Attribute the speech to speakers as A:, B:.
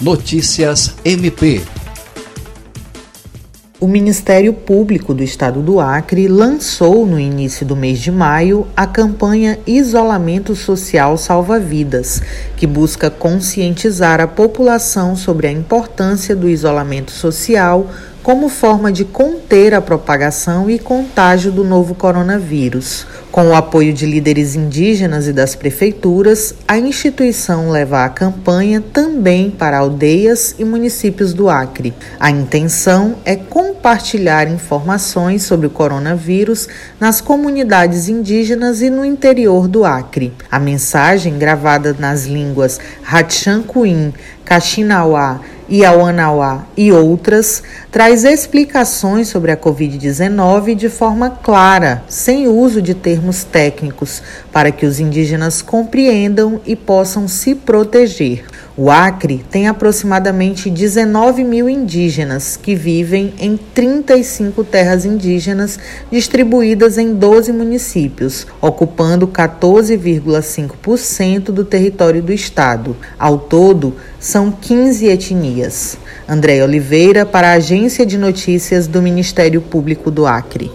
A: Notícias MP.
B: O Ministério Público do Estado do Acre lançou no início do mês de maio a campanha Isolamento Social Salva Vidas, que busca conscientizar a população sobre a importância do isolamento social como forma de conter a propagação e contágio do novo coronavírus. Com o apoio de líderes indígenas e das prefeituras, a instituição leva a campanha também para aldeias e municípios do Acre. A intenção é compartilhar informações sobre o coronavírus nas comunidades indígenas e no interior do Acre. A mensagem, gravada nas línguas Hatchancuim, Caxinauá Iauanauá e outras, traz explicações sobre a Covid-19 de forma clara, sem uso de termos técnicos, para que os indígenas compreendam e possam se proteger. O Acre tem aproximadamente 19 mil indígenas que vivem em 35 terras indígenas distribuídas em 12 municípios, ocupando 14,5% do território do estado. Ao todo, são 15 etnias. André Oliveira, para a Agência de Notícias do Ministério Público do Acre.